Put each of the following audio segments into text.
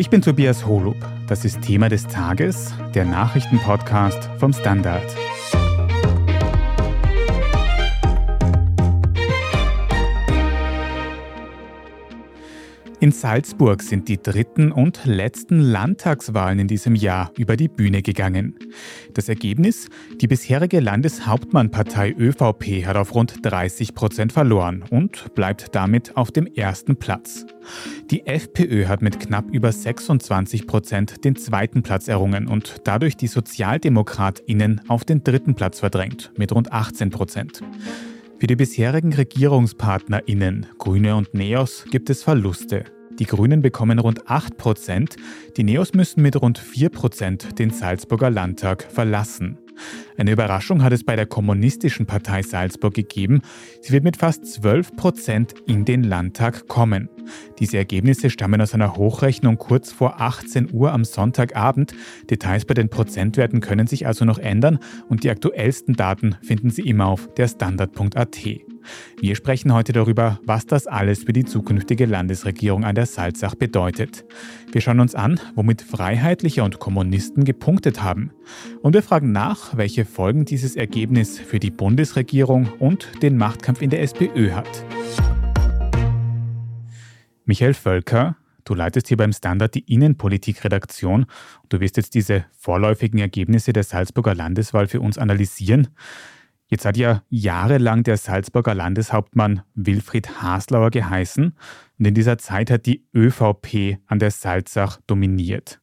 Ich bin Tobias Holub. Das ist Thema des Tages, der Nachrichtenpodcast vom Standard. In Salzburg sind die dritten und letzten Landtagswahlen in diesem Jahr über die Bühne gegangen. Das Ergebnis? Die bisherige Landeshauptmannpartei ÖVP hat auf rund 30 Prozent verloren und bleibt damit auf dem ersten Platz. Die FPÖ hat mit knapp über 26 Prozent den zweiten Platz errungen und dadurch die SozialdemokratInnen auf den dritten Platz verdrängt, mit rund 18 Prozent. Für die bisherigen RegierungspartnerInnen Grüne und Neos gibt es Verluste. Die Grünen bekommen rund 8 Prozent, die Neos müssen mit rund 4 Prozent den Salzburger Landtag verlassen. Eine Überraschung hat es bei der Kommunistischen Partei Salzburg gegeben. Sie wird mit fast 12 Prozent in den Landtag kommen. Diese Ergebnisse stammen aus einer Hochrechnung kurz vor 18 Uhr am Sonntagabend. Details bei den Prozentwerten können sich also noch ändern und die aktuellsten Daten finden Sie immer auf der Standard.at. Wir sprechen heute darüber, was das alles für die zukünftige Landesregierung an der Salzach bedeutet. Wir schauen uns an, womit Freiheitliche und Kommunisten gepunktet haben. Und wir fragen nach, welche Folgen dieses Ergebnis für die Bundesregierung und den Machtkampf in der SPÖ hat. Michael Völker, du leitest hier beim Standard die Innenpolitikredaktion. Du wirst jetzt diese vorläufigen Ergebnisse der Salzburger Landeswahl für uns analysieren. Jetzt hat ja jahrelang der Salzburger Landeshauptmann Wilfried Haslauer geheißen und in dieser Zeit hat die ÖVP an der Salzach dominiert.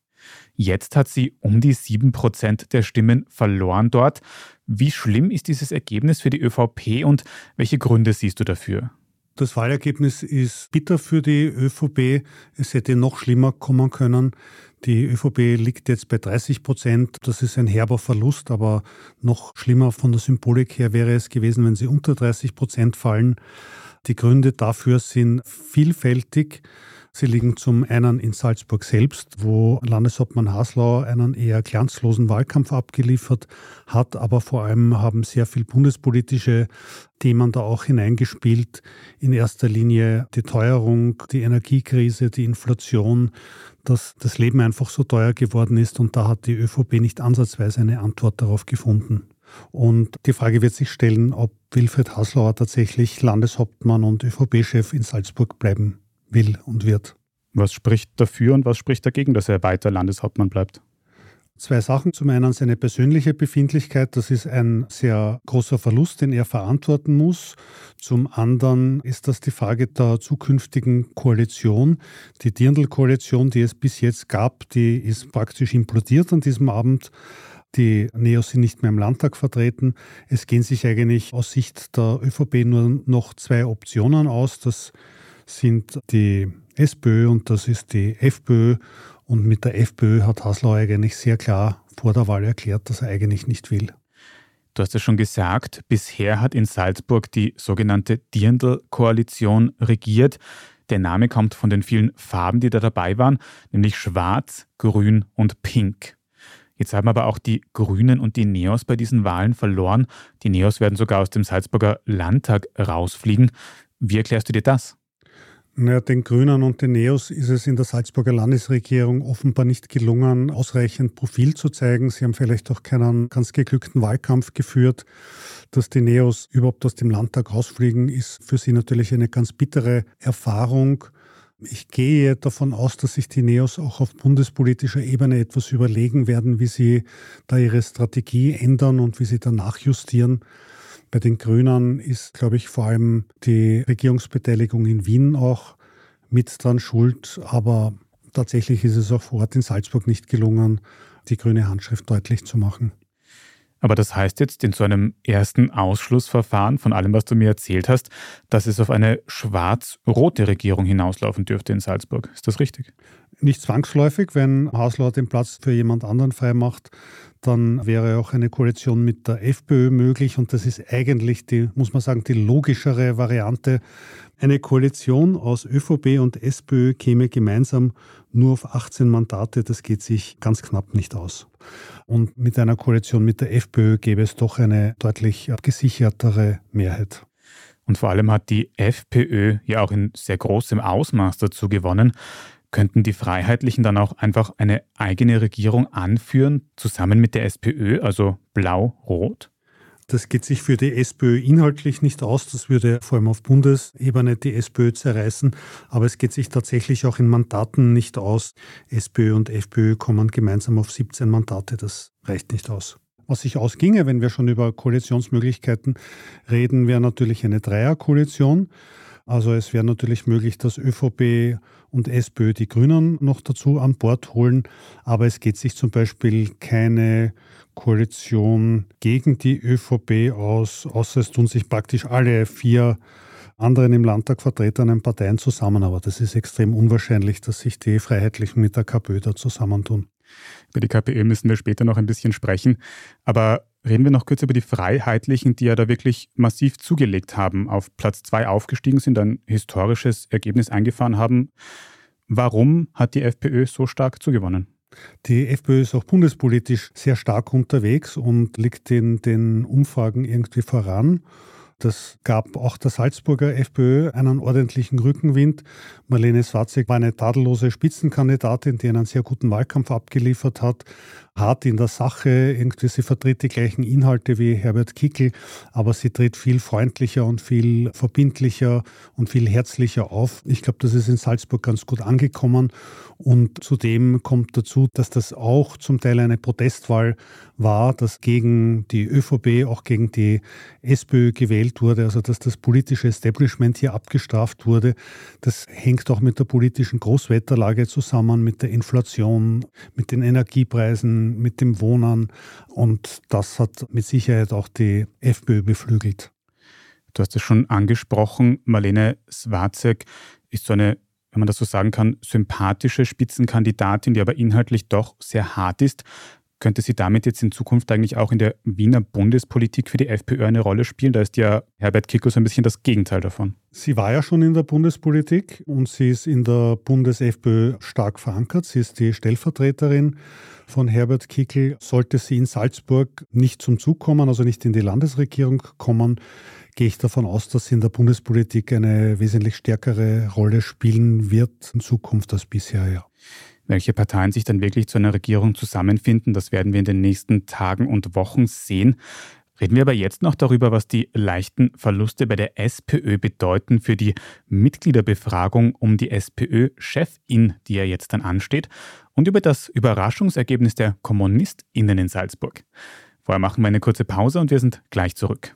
Jetzt hat sie um die sieben Prozent der Stimmen verloren dort. Wie schlimm ist dieses Ergebnis für die ÖVP und welche Gründe siehst du dafür? Das Wahlergebnis ist bitter für die ÖVP. Es hätte noch schlimmer kommen können. Die ÖVP liegt jetzt bei 30 Prozent. Das ist ein herber Verlust, aber noch schlimmer von der Symbolik her wäre es gewesen, wenn sie unter 30 Prozent fallen. Die Gründe dafür sind vielfältig. Sie liegen zum einen in Salzburg selbst, wo Landeshauptmann Haslauer einen eher glanzlosen Wahlkampf abgeliefert hat, aber vor allem haben sehr viel bundespolitische Themen da auch hineingespielt. In erster Linie die Teuerung, die Energiekrise, die Inflation, dass das Leben einfach so teuer geworden ist und da hat die ÖVP nicht ansatzweise eine Antwort darauf gefunden. Und die Frage wird sich stellen, ob Wilfried Haslauer tatsächlich Landeshauptmann und ÖVP-Chef in Salzburg bleiben will und wird. Was spricht dafür und was spricht dagegen, dass er weiter Landeshauptmann bleibt? Zwei Sachen. Zum einen seine persönliche Befindlichkeit. Das ist ein sehr großer Verlust, den er verantworten muss. Zum anderen ist das die Frage der zukünftigen Koalition. Die Dirndl-Koalition, die es bis jetzt gab, die ist praktisch implodiert an diesem Abend. Die Neos sind nicht mehr im Landtag vertreten. Es gehen sich eigentlich aus Sicht der ÖVP nur noch zwei Optionen aus. Das sind die SPÖ und das ist die FPÖ. Und mit der FPÖ hat Haslau eigentlich sehr klar vor der Wahl erklärt, dass er eigentlich nicht will. Du hast es schon gesagt, bisher hat in Salzburg die sogenannte Dirndl-Koalition regiert. Der Name kommt von den vielen Farben, die da dabei waren, nämlich schwarz, grün und pink. Jetzt haben aber auch die Grünen und die Neos bei diesen Wahlen verloren. Die Neos werden sogar aus dem Salzburger Landtag rausfliegen. Wie erklärst du dir das? Naja, den Grünen und den Neos ist es in der Salzburger Landesregierung offenbar nicht gelungen, ausreichend Profil zu zeigen. Sie haben vielleicht auch keinen ganz geglückten Wahlkampf geführt. Dass die Neos überhaupt aus dem Landtag rausfliegen, ist für sie natürlich eine ganz bittere Erfahrung. Ich gehe davon aus, dass sich die Neos auch auf bundespolitischer Ebene etwas überlegen werden, wie sie da ihre Strategie ändern und wie sie danach justieren. Bei den Grünen ist, glaube ich, vor allem die Regierungsbeteiligung in Wien auch mit dran schuld. Aber tatsächlich ist es auch vor Ort in Salzburg nicht gelungen, die grüne Handschrift deutlich zu machen. Aber das heißt jetzt in so einem ersten Ausschlussverfahren von allem, was du mir erzählt hast, dass es auf eine schwarz-rote Regierung hinauslaufen dürfte in Salzburg. Ist das richtig? Nicht zwangsläufig, wenn Haslauer den Platz für jemand anderen freimacht, dann wäre auch eine Koalition mit der FPÖ möglich und das ist eigentlich die, muss man sagen, die logischere Variante. Eine Koalition aus ÖVP und SPÖ käme gemeinsam nur auf 18 Mandate, das geht sich ganz knapp nicht aus. Und mit einer Koalition mit der FPÖ gäbe es doch eine deutlich gesichertere Mehrheit. Und vor allem hat die FPÖ ja auch in sehr großem Ausmaß dazu gewonnen. Könnten die Freiheitlichen dann auch einfach eine eigene Regierung anführen, zusammen mit der SPÖ, also blau-rot? Das geht sich für die SPÖ inhaltlich nicht aus. Das würde vor allem auf Bundesebene die SPÖ zerreißen. Aber es geht sich tatsächlich auch in Mandaten nicht aus. SPÖ und FPÖ kommen gemeinsam auf 17 Mandate. Das reicht nicht aus. Was sich ausginge, wenn wir schon über Koalitionsmöglichkeiten reden, wäre natürlich eine Dreierkoalition. Also es wäre natürlich möglich, dass ÖVP und SPÖ die Grünen noch dazu an Bord holen. Aber es geht sich zum Beispiel keine Koalition gegen die ÖVP aus, außer es tun sich praktisch alle vier anderen im Landtag vertretenen Parteien zusammen. Aber das ist extrem unwahrscheinlich, dass sich die Freiheitlichen mit der KPÖ da zusammentun. Über die KPÖ müssen wir später noch ein bisschen sprechen. Aber reden wir noch kurz über die Freiheitlichen, die ja da wirklich massiv zugelegt haben, auf Platz zwei aufgestiegen sind, ein historisches Ergebnis eingefahren haben. Warum hat die FPÖ so stark zugewonnen? Die FPÖ ist auch bundespolitisch sehr stark unterwegs und liegt in den Umfragen irgendwie voran. Das gab auch der Salzburger FPÖ einen ordentlichen Rückenwind. Marlene Swatzek war eine tadellose Spitzenkandidatin, die einen sehr guten Wahlkampf abgeliefert hat hart in der Sache. Irgendwie, sie vertritt die gleichen Inhalte wie Herbert Kickel, aber sie tritt viel freundlicher und viel verbindlicher und viel herzlicher auf. Ich glaube, das ist in Salzburg ganz gut angekommen. Und zudem kommt dazu, dass das auch zum Teil eine Protestwahl war, dass gegen die ÖVP, auch gegen die SPÖ gewählt wurde, also dass das politische Establishment hier abgestraft wurde. Das hängt auch mit der politischen Großwetterlage zusammen, mit der Inflation, mit den Energiepreisen, mit dem Wohnen. Und das hat mit Sicherheit auch die FPÖ beflügelt. Du hast es schon angesprochen, Marlene Swarzek ist so eine, wenn man das so sagen kann, sympathische Spitzenkandidatin, die aber inhaltlich doch sehr hart ist. Könnte sie damit jetzt in Zukunft eigentlich auch in der Wiener Bundespolitik für die FPÖ eine Rolle spielen? Da ist ja Herbert Kickl so ein bisschen das Gegenteil davon. Sie war ja schon in der Bundespolitik und sie ist in der Bundes-FPÖ stark verankert. Sie ist die Stellvertreterin von Herbert Kickl. Sollte sie in Salzburg nicht zum Zug kommen, also nicht in die Landesregierung kommen, gehe ich davon aus, dass sie in der Bundespolitik eine wesentlich stärkere Rolle spielen wird in Zukunft als bisher, ja. Welche Parteien sich dann wirklich zu einer Regierung zusammenfinden, das werden wir in den nächsten Tagen und Wochen sehen. Reden wir aber jetzt noch darüber, was die leichten Verluste bei der SPÖ bedeuten für die Mitgliederbefragung um die SPÖ-Chefin, die ja jetzt dann ansteht, und über das Überraschungsergebnis der KommunistInnen in Salzburg. Vorher machen wir eine kurze Pause und wir sind gleich zurück.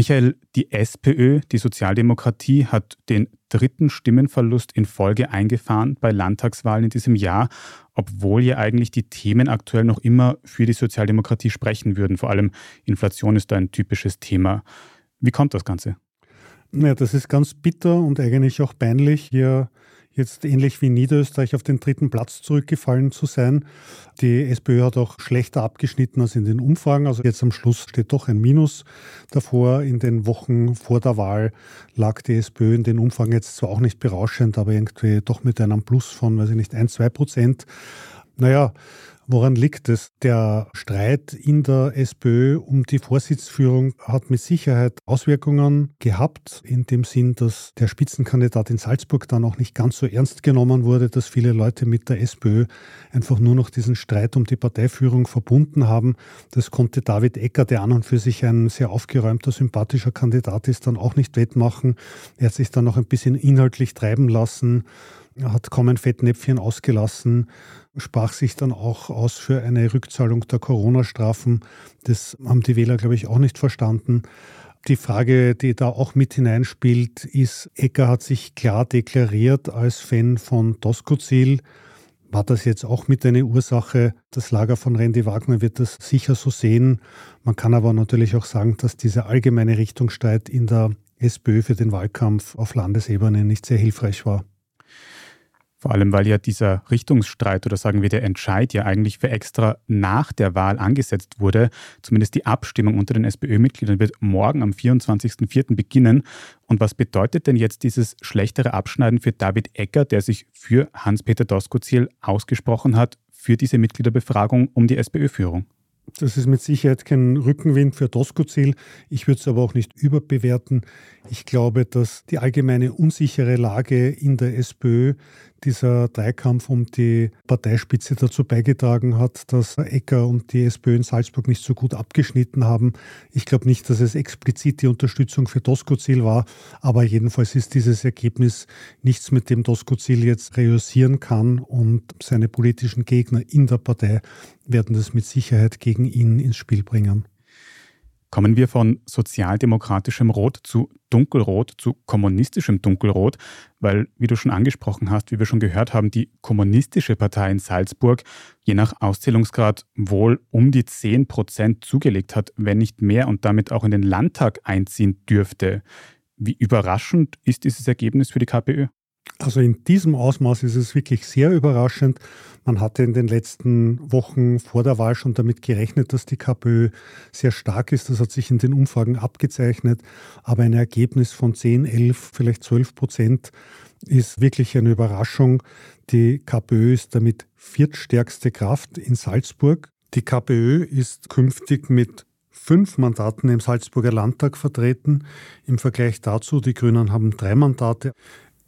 Michael, die SPÖ, die Sozialdemokratie, hat den dritten Stimmenverlust in Folge eingefahren bei Landtagswahlen in diesem Jahr, obwohl ja eigentlich die Themen aktuell noch immer für die Sozialdemokratie sprechen würden. Vor allem Inflation ist da ein typisches Thema. Wie kommt das Ganze? Ja, das ist ganz bitter und eigentlich auch peinlich. Hier jetzt ähnlich wie Niederösterreich auf den dritten Platz zurückgefallen zu sein. Die SPÖ hat auch schlechter abgeschnitten als in den Umfragen. Also jetzt am Schluss steht doch ein Minus davor. In den Wochen vor der Wahl lag die SPÖ in den Umfragen jetzt zwar auch nicht berauschend, aber irgendwie doch mit einem Plus von, weiß ich nicht, ein, zwei Prozent. Naja, Woran liegt es? Der Streit in der SPÖ um die Vorsitzführung hat mit Sicherheit Auswirkungen gehabt, in dem Sinn, dass der Spitzenkandidat in Salzburg dann auch nicht ganz so ernst genommen wurde, dass viele Leute mit der SPÖ einfach nur noch diesen Streit um die Parteiführung verbunden haben. Das konnte David Ecker, der an und für sich ein sehr aufgeräumter, sympathischer Kandidat ist, dann auch nicht wettmachen. Er hat sich dann noch ein bisschen inhaltlich treiben lassen hat kaum ein Fettnäpfchen ausgelassen, sprach sich dann auch aus für eine Rückzahlung der Corona-Strafen. Das haben die Wähler, glaube ich, auch nicht verstanden. Die Frage, die da auch mit hineinspielt, ist, Ecker hat sich klar deklariert als Fan von Doskozil. War das jetzt auch mit eine Ursache? Das Lager von Randy Wagner wird das sicher so sehen. Man kann aber natürlich auch sagen, dass dieser allgemeine Richtungsstreit in der SPÖ für den Wahlkampf auf Landesebene nicht sehr hilfreich war. Vor allem, weil ja dieser Richtungsstreit oder sagen wir der Entscheid ja eigentlich für extra nach der Wahl angesetzt wurde. Zumindest die Abstimmung unter den SPÖ-Mitgliedern wird morgen am 24.04. beginnen. Und was bedeutet denn jetzt dieses schlechtere Abschneiden für David Ecker, der sich für Hans-Peter Doskozil ausgesprochen hat, für diese Mitgliederbefragung um die SPÖ-Führung? Das ist mit Sicherheit kein Rückenwind für Doskozil. Ich würde es aber auch nicht überbewerten. Ich glaube, dass die allgemeine unsichere Lage in der SPÖ dieser Dreikampf um die Parteispitze dazu beigetragen hat, dass Ecker und die SPÖ in Salzburg nicht so gut abgeschnitten haben. Ich glaube nicht, dass es explizit die Unterstützung für Doskozil war, aber jedenfalls ist dieses Ergebnis nichts, mit dem Doskozil jetzt reüssieren kann und seine politischen Gegner in der Partei werden das mit Sicherheit gegen ihn ins Spiel bringen. Kommen wir von sozialdemokratischem Rot zu dunkelrot, zu kommunistischem dunkelrot, weil, wie du schon angesprochen hast, wie wir schon gehört haben, die kommunistische Partei in Salzburg je nach Auszählungsgrad wohl um die 10 Prozent zugelegt hat, wenn nicht mehr und damit auch in den Landtag einziehen dürfte. Wie überraschend ist dieses Ergebnis für die KPÖ? Also in diesem Ausmaß ist es wirklich sehr überraschend. Man hatte in den letzten Wochen vor der Wahl schon damit gerechnet, dass die KPÖ sehr stark ist. Das hat sich in den Umfragen abgezeichnet. Aber ein Ergebnis von 10, 11, vielleicht 12 Prozent ist wirklich eine Überraschung. Die KPÖ ist damit viertstärkste Kraft in Salzburg. Die KPÖ ist künftig mit fünf Mandaten im Salzburger Landtag vertreten. Im Vergleich dazu, die Grünen haben drei Mandate.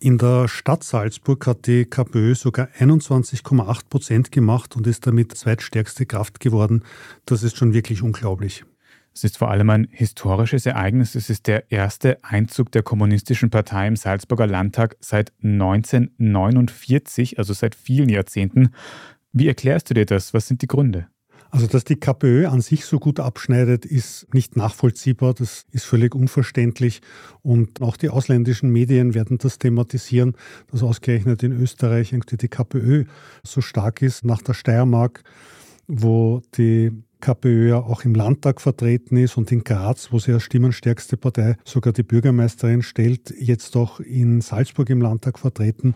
In der Stadt Salzburg hat die KPÖ sogar 21,8 Prozent gemacht und ist damit zweitstärkste Kraft geworden. Das ist schon wirklich unglaublich. Es ist vor allem ein historisches Ereignis. Es ist der erste Einzug der Kommunistischen Partei im Salzburger Landtag seit 1949, also seit vielen Jahrzehnten. Wie erklärst du dir das? Was sind die Gründe? Also, dass die KPÖ an sich so gut abschneidet, ist nicht nachvollziehbar. Das ist völlig unverständlich. Und auch die ausländischen Medien werden das thematisieren, dass ausgerechnet in Österreich irgendwie die KPÖ so stark ist nach der Steiermark, wo die KPÖ ja auch im Landtag vertreten ist und in Graz, wo sie als stimmenstärkste Partei sogar die Bürgermeisterin stellt, jetzt auch in Salzburg im Landtag vertreten.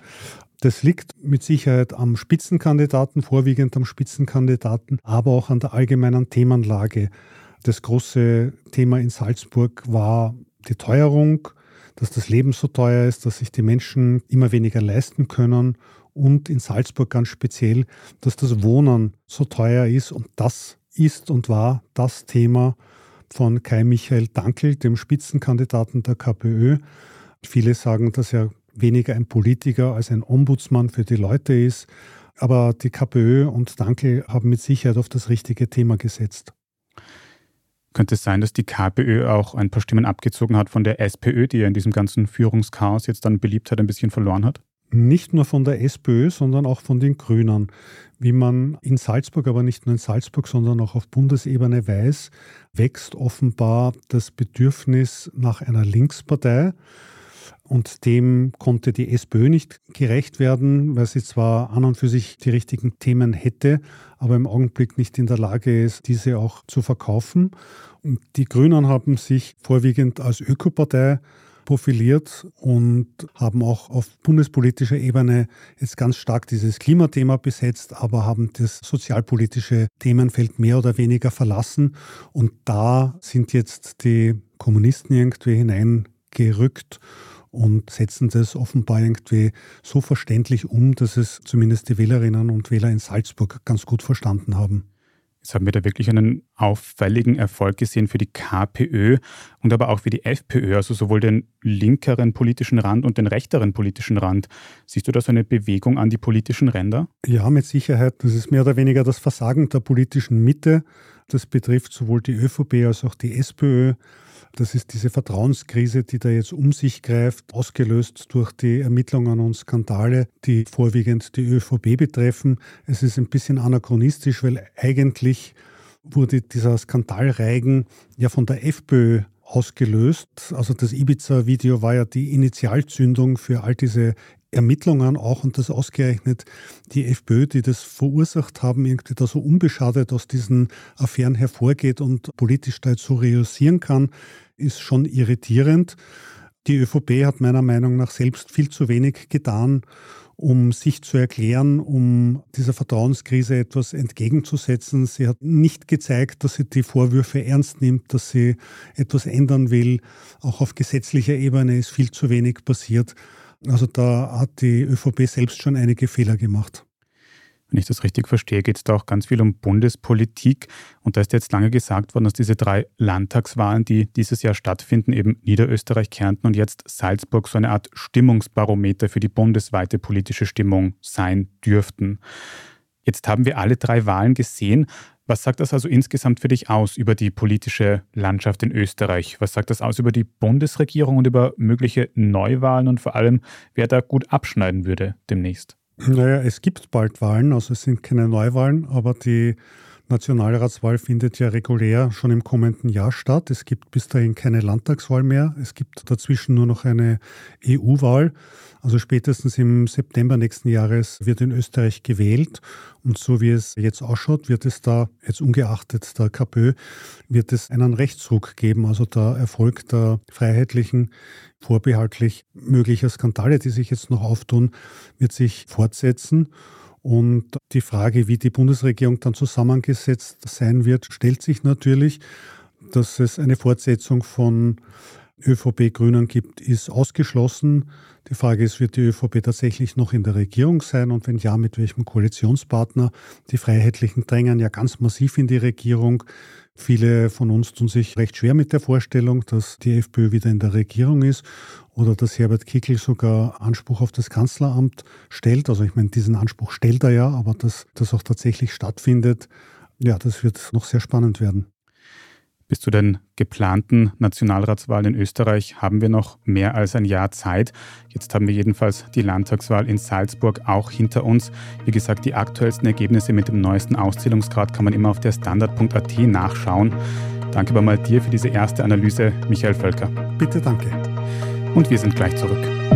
Das liegt mit Sicherheit am Spitzenkandidaten, vorwiegend am Spitzenkandidaten, aber auch an der allgemeinen Themenlage. Das große Thema in Salzburg war die Teuerung, dass das Leben so teuer ist, dass sich die Menschen immer weniger leisten können und in Salzburg ganz speziell, dass das Wohnen so teuer ist und das ist und war das Thema von Kai Michael Dankel, dem Spitzenkandidaten der KPÖ. Viele sagen, dass er weniger ein Politiker als ein Ombudsmann für die Leute ist. Aber die KPÖ und Danke haben mit Sicherheit auf das richtige Thema gesetzt. Könnte es sein, dass die KPÖ auch ein paar Stimmen abgezogen hat von der SPÖ, die ja in diesem ganzen Führungschaos jetzt dann Beliebtheit ein bisschen verloren hat? Nicht nur von der SPÖ, sondern auch von den Grünen. Wie man in Salzburg, aber nicht nur in Salzburg, sondern auch auf Bundesebene weiß, wächst offenbar das Bedürfnis nach einer Linkspartei. Und dem konnte die SPÖ nicht gerecht werden, weil sie zwar an und für sich die richtigen Themen hätte, aber im Augenblick nicht in der Lage ist, diese auch zu verkaufen. Und die Grünen haben sich vorwiegend als Ökopartei profiliert und haben auch auf bundespolitischer Ebene jetzt ganz stark dieses Klimathema besetzt, aber haben das sozialpolitische Themenfeld mehr oder weniger verlassen. Und da sind jetzt die Kommunisten irgendwie hineingerückt und setzen das offenbar irgendwie so verständlich um, dass es zumindest die Wählerinnen und Wähler in Salzburg ganz gut verstanden haben. Jetzt haben wir da wirklich einen auffälligen Erfolg gesehen für die KPÖ und aber auch für die FPÖ, also sowohl den linkeren politischen Rand und den rechteren politischen Rand. Siehst du da so eine Bewegung an die politischen Ränder? Ja, mit Sicherheit. Das ist mehr oder weniger das Versagen der politischen Mitte. Das betrifft sowohl die ÖVP als auch die SPÖ. Das ist diese Vertrauenskrise, die da jetzt um sich greift, ausgelöst durch die Ermittlungen und Skandale, die vorwiegend die ÖVP betreffen. Es ist ein bisschen anachronistisch, weil eigentlich wurde dieser Skandalreigen ja von der FPÖ ausgelöst. Also das Ibiza-Video war ja die Initialzündung für all diese Ermittlungen auch und das ausgerechnet die FPÖ, die das verursacht haben, irgendwie da so unbeschadet aus diesen Affären hervorgeht und politisch da jetzt so reüssieren kann, ist schon irritierend. Die ÖVP hat meiner Meinung nach selbst viel zu wenig getan, um sich zu erklären, um dieser Vertrauenskrise etwas entgegenzusetzen. Sie hat nicht gezeigt, dass sie die Vorwürfe ernst nimmt, dass sie etwas ändern will. Auch auf gesetzlicher Ebene ist viel zu wenig passiert. Also da hat die ÖVP selbst schon einige Fehler gemacht. Wenn ich das richtig verstehe, geht es da auch ganz viel um Bundespolitik. Und da ist jetzt lange gesagt worden, dass diese drei Landtagswahlen, die dieses Jahr stattfinden, eben Niederösterreich, Kärnten und jetzt Salzburg, so eine Art Stimmungsbarometer für die bundesweite politische Stimmung sein dürften. Jetzt haben wir alle drei Wahlen gesehen. Was sagt das also insgesamt für dich aus über die politische Landschaft in Österreich? Was sagt das aus über die Bundesregierung und über mögliche Neuwahlen und vor allem, wer da gut abschneiden würde demnächst? Naja, es gibt bald Wahlen, also es sind keine Neuwahlen, aber die Nationalratswahl findet ja regulär schon im kommenden Jahr statt. Es gibt bis dahin keine Landtagswahl mehr. Es gibt dazwischen nur noch eine EU-Wahl. Also spätestens im September nächsten Jahres wird in Österreich gewählt. Und so wie es jetzt ausschaut, wird es da, jetzt ungeachtet der KPÖ, wird es einen Rechtsruck geben. Also der Erfolg der Freiheitlichen, vorbehaltlich möglicher Skandale, die sich jetzt noch auftun, wird sich fortsetzen. Und die Frage, wie die Bundesregierung dann zusammengesetzt sein wird, stellt sich natürlich. Dass es eine Fortsetzung von ÖVP Grünen gibt, ist ausgeschlossen. Die Frage ist, wird die ÖVP tatsächlich noch in der Regierung sein und wenn ja, mit welchem Koalitionspartner? Die Freiheitlichen drängen ja ganz massiv in die Regierung. Viele von uns tun sich recht schwer mit der Vorstellung, dass die FPÖ wieder in der Regierung ist oder dass Herbert Kickl sogar Anspruch auf das Kanzleramt stellt. Also ich meine, diesen Anspruch stellt er ja, aber dass das auch tatsächlich stattfindet, ja, das wird noch sehr spannend werden. Bis zu den geplanten Nationalratswahlen in Österreich haben wir noch mehr als ein Jahr Zeit. Jetzt haben wir jedenfalls die Landtagswahl in Salzburg auch hinter uns. Wie gesagt, die aktuellsten Ergebnisse mit dem neuesten Auszählungsgrad kann man immer auf der Standard.at nachschauen. Danke aber mal dir für diese erste Analyse, Michael Völker. Bitte danke. Und wir sind gleich zurück.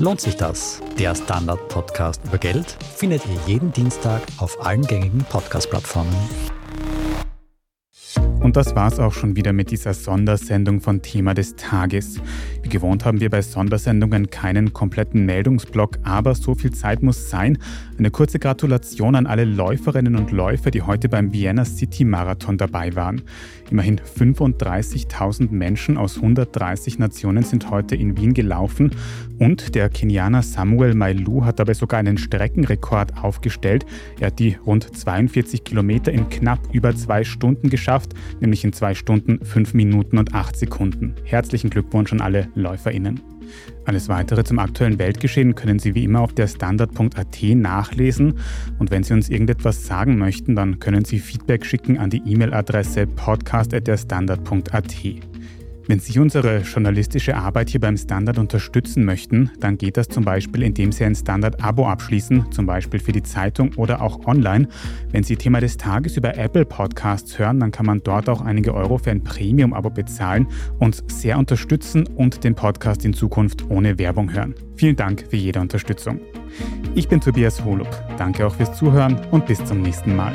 Lohnt sich das? Der Standard-Podcast über Geld findet ihr jeden Dienstag auf allen gängigen Podcast-Plattformen. Und das war's auch schon wieder mit dieser Sondersendung von Thema des Tages. Wie gewohnt haben wir bei Sondersendungen keinen kompletten Meldungsblock, aber so viel Zeit muss sein. Eine kurze Gratulation an alle Läuferinnen und Läufer, die heute beim Vienna City Marathon dabei waren. Immerhin 35.000 Menschen aus 130 Nationen sind heute in Wien gelaufen und der Kenianer Samuel Mailu hat dabei sogar einen Streckenrekord aufgestellt. Er hat die rund 42 Kilometer in knapp über zwei Stunden geschafft, nämlich in zwei Stunden, fünf Minuten und acht Sekunden. Herzlichen Glückwunsch an alle LäuferInnen. Alles weitere zum aktuellen Weltgeschehen können Sie wie immer auf der Standard.at nachlesen. Und wenn Sie uns irgendetwas sagen möchten, dann können Sie Feedback schicken an die E-Mail-Adresse podcast.derstandard.at. Wenn Sie unsere journalistische Arbeit hier beim Standard unterstützen möchten, dann geht das zum Beispiel, indem Sie ein Standard-Abo abschließen, zum Beispiel für die Zeitung oder auch online. Wenn Sie Thema des Tages über Apple Podcasts hören, dann kann man dort auch einige Euro für ein Premium-Abo bezahlen, uns sehr unterstützen und den Podcast in Zukunft ohne Werbung hören. Vielen Dank für jede Unterstützung. Ich bin Tobias Holub. Danke auch fürs Zuhören und bis zum nächsten Mal.